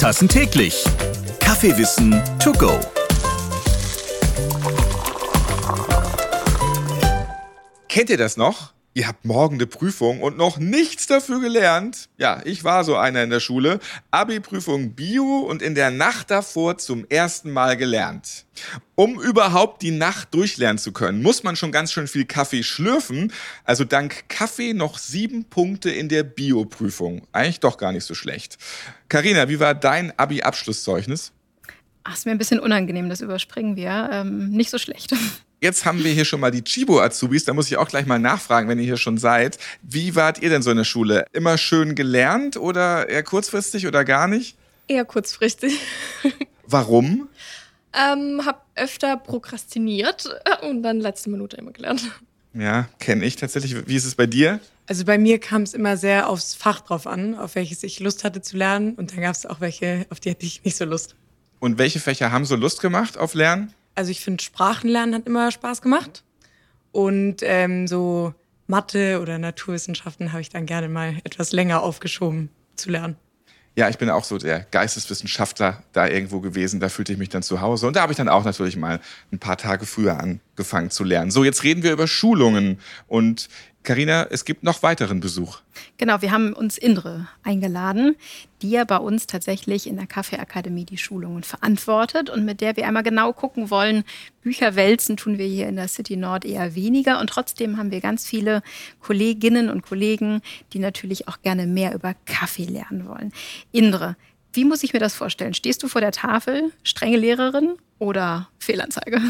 Tassen täglich. Kaffeewissen to go. Kennt ihr das noch? Ihr habt morgen eine Prüfung und noch nichts dafür gelernt. Ja, ich war so einer in der Schule. Abi-Prüfung Bio und in der Nacht davor zum ersten Mal gelernt. Um überhaupt die Nacht durchlernen zu können, muss man schon ganz schön viel Kaffee schlürfen. Also dank Kaffee noch sieben Punkte in der Bio-Prüfung. Eigentlich doch gar nicht so schlecht. Karina, wie war dein Abi-Abschlusszeugnis? Ach, ist mir ein bisschen unangenehm, das überspringen wir. Ähm, nicht so schlecht. Jetzt haben wir hier schon mal die Chibo-Azubis. Da muss ich auch gleich mal nachfragen, wenn ihr hier schon seid. Wie wart ihr denn so in der Schule? Immer schön gelernt oder eher kurzfristig oder gar nicht? Eher kurzfristig. Warum? Ähm, hab öfter prokrastiniert und dann letzte Minute immer gelernt. Ja, kenne ich tatsächlich. Wie ist es bei dir? Also bei mir kam es immer sehr aufs Fach drauf an, auf welches ich Lust hatte zu lernen. Und dann gab es auch welche, auf die hatte ich nicht so Lust. Und welche Fächer haben so Lust gemacht auf Lernen? Also ich finde, Sprachenlernen hat immer Spaß gemacht. Und ähm, so Mathe oder Naturwissenschaften habe ich dann gerne mal etwas länger aufgeschoben zu lernen. Ja, ich bin auch so der Geisteswissenschaftler da irgendwo gewesen. Da fühlte ich mich dann zu Hause. Und da habe ich dann auch natürlich mal ein paar Tage früher angefangen zu lernen. So, jetzt reden wir über Schulungen. Und Karina, es gibt noch weiteren Besuch. Genau, wir haben uns Indre eingeladen, die ja bei uns tatsächlich in der Kaffeeakademie die Schulungen verantwortet und mit der wir einmal genau gucken wollen. Bücher wälzen tun wir hier in der City Nord eher weniger und trotzdem haben wir ganz viele Kolleginnen und Kollegen, die natürlich auch gerne mehr über Kaffee lernen wollen. Indre, wie muss ich mir das vorstellen? Stehst du vor der Tafel, strenge Lehrerin oder Fehlanzeige?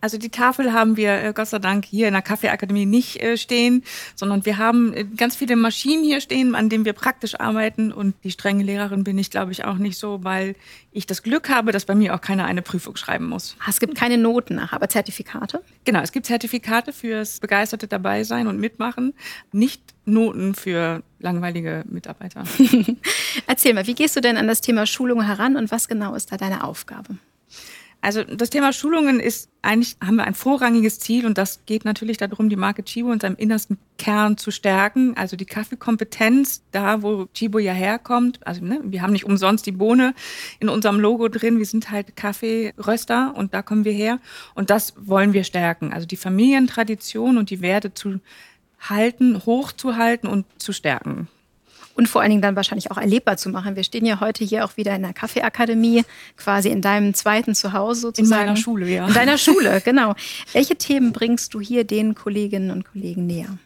Also die Tafel haben wir äh, Gott sei Dank hier in der Kaffeeakademie nicht äh, stehen, sondern wir haben äh, ganz viele Maschinen hier stehen, an denen wir praktisch arbeiten. Und die strenge Lehrerin bin ich, glaube ich, auch nicht so, weil ich das Glück habe, dass bei mir auch keiner eine Prüfung schreiben muss. Ah, es gibt keine Noten nach, aber Zertifikate? Genau, es gibt Zertifikate fürs begeisterte Dabeisein und Mitmachen, nicht Noten für langweilige Mitarbeiter. Erzähl mal, wie gehst du denn an das Thema Schulung heran und was genau ist da deine Aufgabe? Also das Thema Schulungen ist eigentlich, haben wir ein vorrangiges Ziel und das geht natürlich darum, die Marke Chibo in seinem innersten Kern zu stärken. Also die Kaffeekompetenz, da wo Chibo ja herkommt. Also ne, wir haben nicht umsonst die Bohne in unserem Logo drin. Wir sind halt Kaffeeröster und da kommen wir her. Und das wollen wir stärken. Also die Familientradition und die Werte zu halten, hochzuhalten und zu stärken und vor allen Dingen dann wahrscheinlich auch erlebbar zu machen. Wir stehen ja heute hier auch wieder in der Kaffeeakademie, quasi in deinem zweiten Zuhause sozusagen. In meiner Schule, ja. In deiner Schule, genau. Welche Themen bringst du hier den Kolleginnen und Kollegen näher?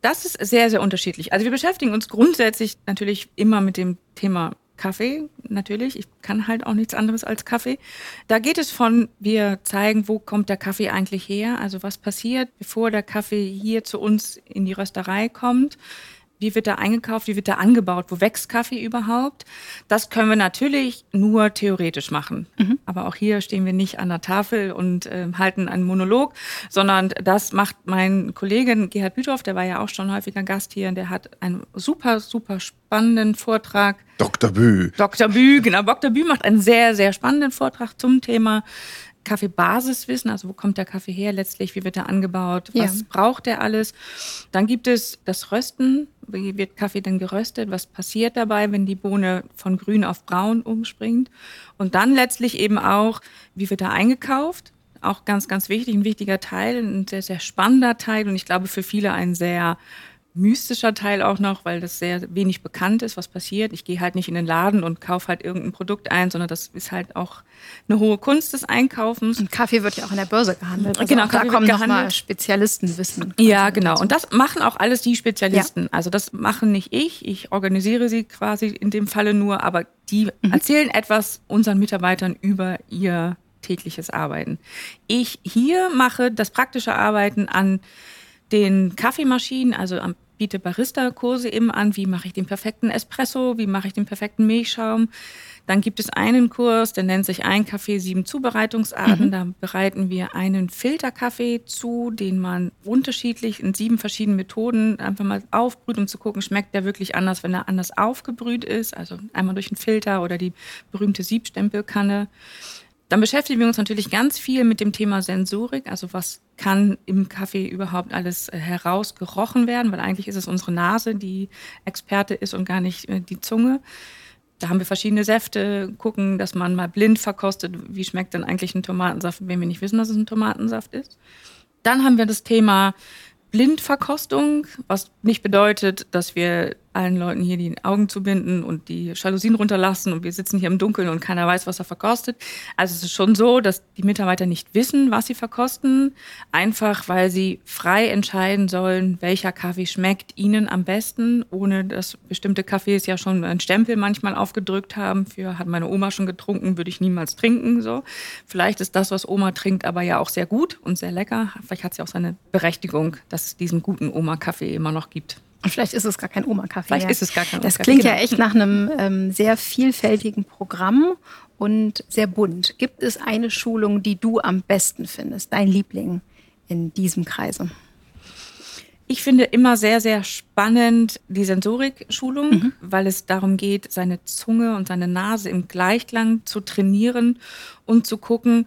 Das ist sehr, sehr unterschiedlich. Also wir beschäftigen uns grundsätzlich natürlich immer mit dem Thema Kaffee, natürlich. Ich kann halt auch nichts anderes als Kaffee. Da geht es von, wir zeigen, wo kommt der Kaffee eigentlich her? Also was passiert, bevor der Kaffee hier zu uns in die Rösterei kommt? Wie wird er eingekauft? Wie wird er angebaut? Wo wächst Kaffee überhaupt? Das können wir natürlich nur theoretisch machen. Mhm. Aber auch hier stehen wir nicht an der Tafel und äh, halten einen Monolog, sondern das macht mein Kollege Gerhard Büthoff, der war ja auch schon häufiger Gast hier, und der hat einen super, super spannenden Vortrag. Dr. Bü. Dr. Bü, genau. Dr. Bü macht einen sehr, sehr spannenden Vortrag zum Thema Kaffeebasiswissen, also wo kommt der Kaffee her letztlich, wie wird er angebaut, was ja. braucht er alles. Dann gibt es das Rösten, wie wird Kaffee denn geröstet, was passiert dabei, wenn die Bohne von grün auf braun umspringt. Und dann letztlich eben auch, wie wird er eingekauft, auch ganz, ganz wichtig, ein wichtiger Teil, ein sehr, sehr spannender Teil und ich glaube für viele ein sehr mystischer Teil auch noch, weil das sehr wenig bekannt ist, was passiert. Ich gehe halt nicht in den Laden und kaufe halt irgendein Produkt ein, sondern das ist halt auch eine hohe Kunst des Einkaufens. Und Kaffee wird ja auch in der Börse gehandelt. Also genau, da kommen nochmal Spezialistenwissen. Ja, genau. Und das machen auch alles die Spezialisten. Ja. Also das machen nicht ich. Ich organisiere sie quasi in dem Falle nur, aber die mhm. erzählen etwas unseren Mitarbeitern über ihr tägliches Arbeiten. Ich hier mache das praktische Arbeiten an den Kaffeemaschinen, also am biete Barista-Kurse eben an, wie mache ich den perfekten Espresso, wie mache ich den perfekten Milchschaum. Dann gibt es einen Kurs, der nennt sich Ein Kaffee, sieben Zubereitungsarten. Mhm. Da bereiten wir einen Filterkaffee zu, den man unterschiedlich in sieben verschiedenen Methoden einfach mal aufbrüht, um zu gucken, schmeckt der wirklich anders, wenn er anders aufgebrüht ist. Also einmal durch einen Filter oder die berühmte Siebstempelkanne. Dann beschäftigen wir uns natürlich ganz viel mit dem Thema Sensorik, also was kann im Kaffee überhaupt alles äh, herausgerochen werden, weil eigentlich ist es unsere Nase, die Experte ist und gar nicht äh, die Zunge. Da haben wir verschiedene Säfte, gucken, dass man mal blind verkostet, wie schmeckt denn eigentlich ein Tomatensaft, wenn wir nicht wissen, dass es ein Tomatensaft ist. Dann haben wir das Thema Blindverkostung, was nicht bedeutet, dass wir allen Leuten hier die Augen zubinden und die Jalousien runterlassen und wir sitzen hier im Dunkeln und keiner weiß, was er verkostet. Also es ist schon so, dass die Mitarbeiter nicht wissen, was sie verkosten, einfach weil sie frei entscheiden sollen, welcher Kaffee schmeckt ihnen am besten, ohne dass bestimmte Kaffees ja schon einen Stempel manchmal aufgedrückt haben für hat meine Oma schon getrunken, würde ich niemals trinken so. Vielleicht ist das, was Oma trinkt, aber ja auch sehr gut und sehr lecker. Vielleicht hat sie auch seine Berechtigung, dass es diesen guten Oma-Kaffee immer noch gibt. Und vielleicht ist es gar kein Oma-Kaffee. Vielleicht ist es gar kein Das klingt ja genau. echt nach einem ähm, sehr vielfältigen Programm und sehr bunt. Gibt es eine Schulung, die du am besten findest, dein Liebling in diesem Kreise? Ich finde immer sehr, sehr spannend die Sensorik-Schulung, weil es darum geht, seine Zunge und seine Nase im Gleichklang zu trainieren und zu gucken,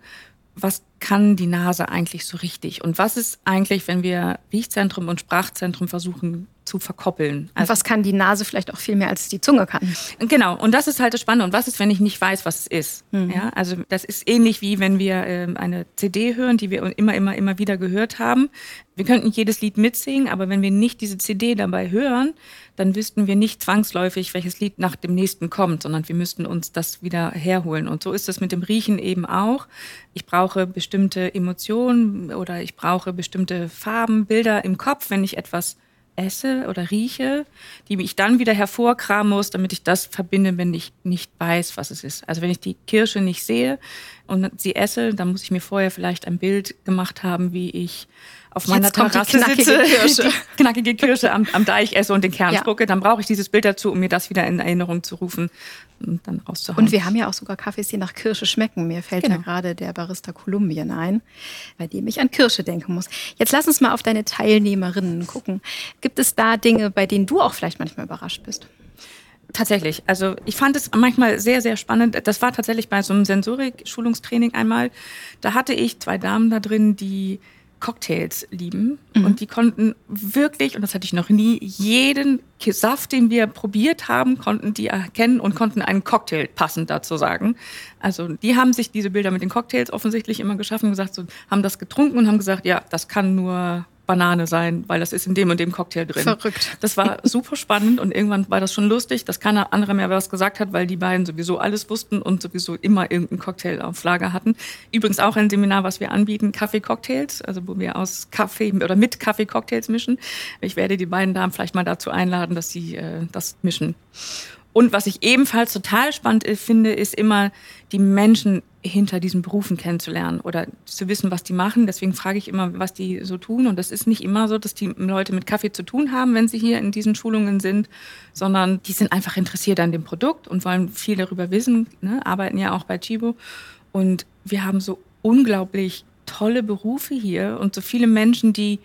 was kann die Nase eigentlich so richtig und was ist eigentlich, wenn wir Riechzentrum und Sprachzentrum versuchen zu verkoppeln. Und was kann die Nase vielleicht auch viel mehr als die Zunge kann? Genau, und das ist halt das Spannende. Und was ist, wenn ich nicht weiß, was es ist? Ja, also das ist ähnlich wie wenn wir ähm, eine CD hören, die wir immer, immer, immer wieder gehört haben. Wir könnten jedes Lied mitsingen, aber wenn wir nicht diese CD dabei hören, dann wüssten wir nicht zwangsläufig, welches Lied nach dem nächsten kommt, sondern wir müssten uns das wieder herholen. Und so ist es mit dem Riechen eben auch. Ich brauche bestimmte Emotionen oder ich brauche bestimmte Farben, Bilder im Kopf, wenn ich etwas esse oder rieche, die ich dann wieder hervorkramen muss, damit ich das verbinde, wenn ich nicht weiß, was es ist. Also wenn ich die Kirsche nicht sehe und sie esse, dann muss ich mir vorher vielleicht ein Bild gemacht haben, wie ich auf meiner Jetzt Terrasse knackige sitze, Kirsche. knackige Kirsche am, am Deich esse und den Kern Ja. spucke, dann brauche ich dieses Bild dazu, um mir das wieder in Erinnerung zu rufen und dann rauszuhauen. Und wir haben ja auch sogar Kaffees, die nach Kirsche schmecken. Mir fällt ja Genau. gerade der Barista Kolumbien ein, bei dem ich an Kirsche denken muss. Jetzt lass uns mal auf deine Teilnehmerinnen gucken. Gibt es da Dinge, bei denen du auch vielleicht manchmal überrascht bist? Tatsächlich. Also ich fand es manchmal sehr, sehr spannend. Das war tatsächlich bei so einem Sensorik-Schulungstraining einmal. Da hatte ich zwei Damen da drin, die Cocktails lieben. Und die konnten wirklich, und das hatte ich noch nie, jeden Saft, den wir probiert haben, konnten die erkennen und konnten einen Cocktail passend dazu sagen. Also die haben sich diese Bilder mit den Cocktails offensichtlich immer geschaffen, gesagt, so, haben das getrunken und haben gesagt, ja, das kann nur Banane sein, weil das ist in dem und dem Cocktail drin. Verrückt. Das war super spannend und irgendwann war das schon lustig, dass keiner andere mehr was gesagt hat, weil die beiden sowieso alles wussten und sowieso immer irgendeinen Cocktail auf Lager hatten. Übrigens auch ein Seminar, was wir anbieten, Kaffee-Cocktails, also wo wir aus Kaffee oder mit Kaffee Cocktails mischen. Ich werde die beiden Damen vielleicht mal dazu einladen, dass sie äh, das mischen. Und was ich ebenfalls total spannend äh, finde, ist immer die Menschen hinter diesen Berufen kennenzulernen oder zu wissen, was die machen. Deswegen frage ich immer, was die so tun. Und das ist nicht immer so, dass die Leute mit Kaffee zu tun haben, wenn sie hier in diesen Schulungen sind, sondern die sind einfach interessiert an dem Produkt und wollen viel darüber wissen, ne? arbeiten ja auch bei Chibo. Und wir haben so unglaublich tolle Berufe hier und so viele Menschen, die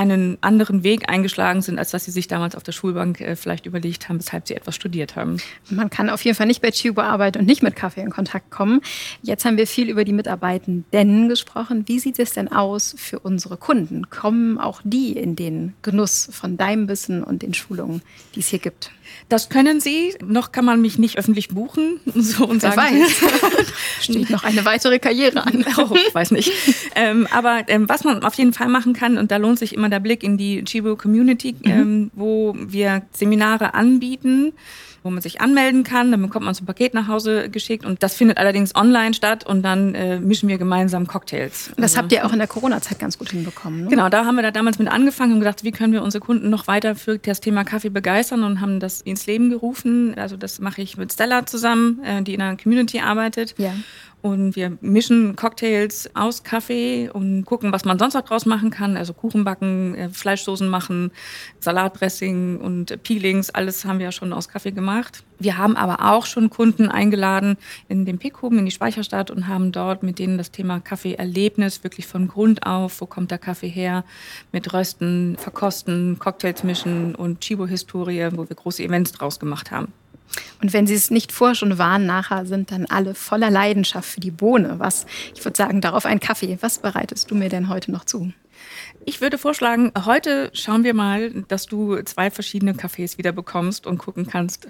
einen anderen Weg eingeschlagen sind, als dass sie sich damals auf der Schulbank äh, vielleicht überlegt haben, weshalb sie etwas studiert haben. Man kann auf jeden Fall nicht bei Chibo arbeiten und nicht mit Kaffee in Kontakt kommen. Jetzt haben wir viel über die Mitarbeitenden gesprochen. Wie sieht es denn aus für unsere Kunden? Kommen auch die in den Genuss von deinem Wissen und den Schulungen, die es hier gibt? Das können sie. Noch kann man mich nicht öffentlich buchen. So und Wer sagen, weiß. Steht noch eine weitere Karriere an. Oh, ich weiß nicht. ähm, aber ähm, was man auf jeden Fall machen kann, und da lohnt sich immer der Blick in die Chibo Community, ähm, wo wir Seminare anbieten, wo man sich anmelden kann. Dann bekommt man so ein Paket nach Hause geschickt und das findet allerdings online statt und dann äh, mischen wir gemeinsam Cocktails. Das Also- habt ihr auch in der Corona-Zeit ganz gut hinbekommen. Ne? Genau, da haben wir da damals mit angefangen und gedacht, wie können wir unsere Kunden noch weiter für das Thema Kaffee begeistern und haben das ins Leben gerufen. Also das mache ich mit Stella zusammen, äh, die in einer Community arbeitet. Ja. Und wir mischen Cocktails aus Kaffee und gucken, was man sonst noch draus machen kann. Also Kuchen backen, äh, Fleischsoßen machen, Salatdressing und Peelings, alles haben wir ja schon aus Kaffee gemacht. Wir haben aber auch schon Kunden eingeladen in den Pickhoben, in die Speicherstadt und haben dort mit denen das Thema Kaffeeerlebnis wirklich von Grund auf, wo kommt der Kaffee her, mit Rösten, Verkosten, Cocktails mischen und Chibo-Historie, wo wir große Events draus gemacht haben. Und wenn sie es nicht vorher schon waren, nachher sind dann alle voller Leidenschaft für die Bohne. Was, ich würde sagen, darauf ein Kaffee. Was bereitest du mir denn heute noch zu? Ich würde vorschlagen, heute schauen wir mal, dass du zwei verschiedene Cafés wieder bekommst und gucken kannst,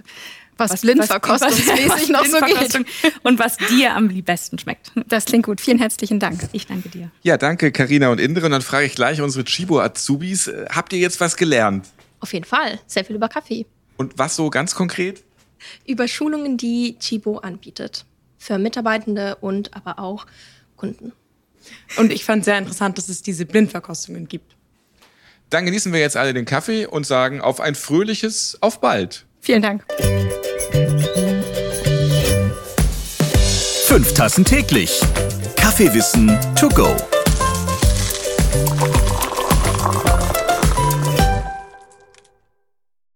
was, blindverkostungsmäßig noch so geht. Und was dir am besten schmeckt. Das klingt gut. Vielen herzlichen Dank. Ich danke dir. Ja, danke Karina und Indre. Und dann frage ich gleich unsere Chibo-Azubis. Äh, habt ihr jetzt was gelernt? Auf jeden Fall. Sehr viel über Kaffee. Und was so ganz konkret? Über Schulungen, die Chibo anbietet. Für Mitarbeitende und aber auch Kunden. Und ich fand sehr interessant, dass es diese Blindverkostungen gibt. Dann genießen wir jetzt alle den Kaffee und sagen auf ein fröhliches Auf bald. Vielen Dank. Fünf Tassen täglich. Kaffeewissen to go.